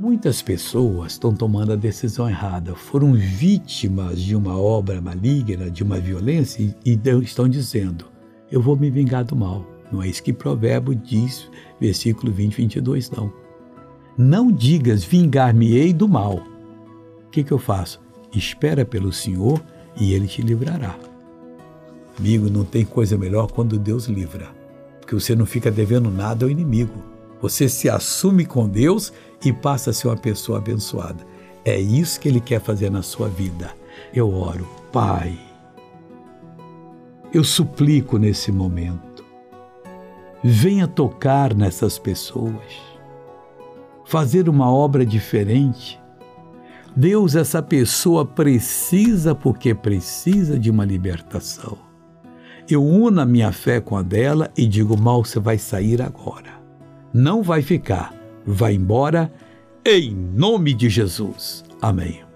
Muitas pessoas estão tomando a decisão errada, foram vítimas de uma obra maligna, de uma violência e estão dizendo: Eu vou me vingar do mal. Não é isso que Provérbio diz, versículo 20, 22, não. Não digas vingar-me-ei do mal. O que, que eu faço? Espera pelo Senhor e ele te livrará. Amigo, não tem coisa melhor quando Deus livra, porque você não fica devendo nada ao inimigo. Você se assume com Deus e passa a ser uma pessoa abençoada. É isso que Ele quer fazer na sua vida. Eu oro, Pai. Eu suplico nesse momento. Venha tocar nessas pessoas, fazer uma obra diferente. Deus, essa pessoa precisa porque precisa de uma libertação. Eu uno a minha fé com a dela e digo: mal, você vai sair agora não vai ficar, vai embora, em nome de Jesus. Amém.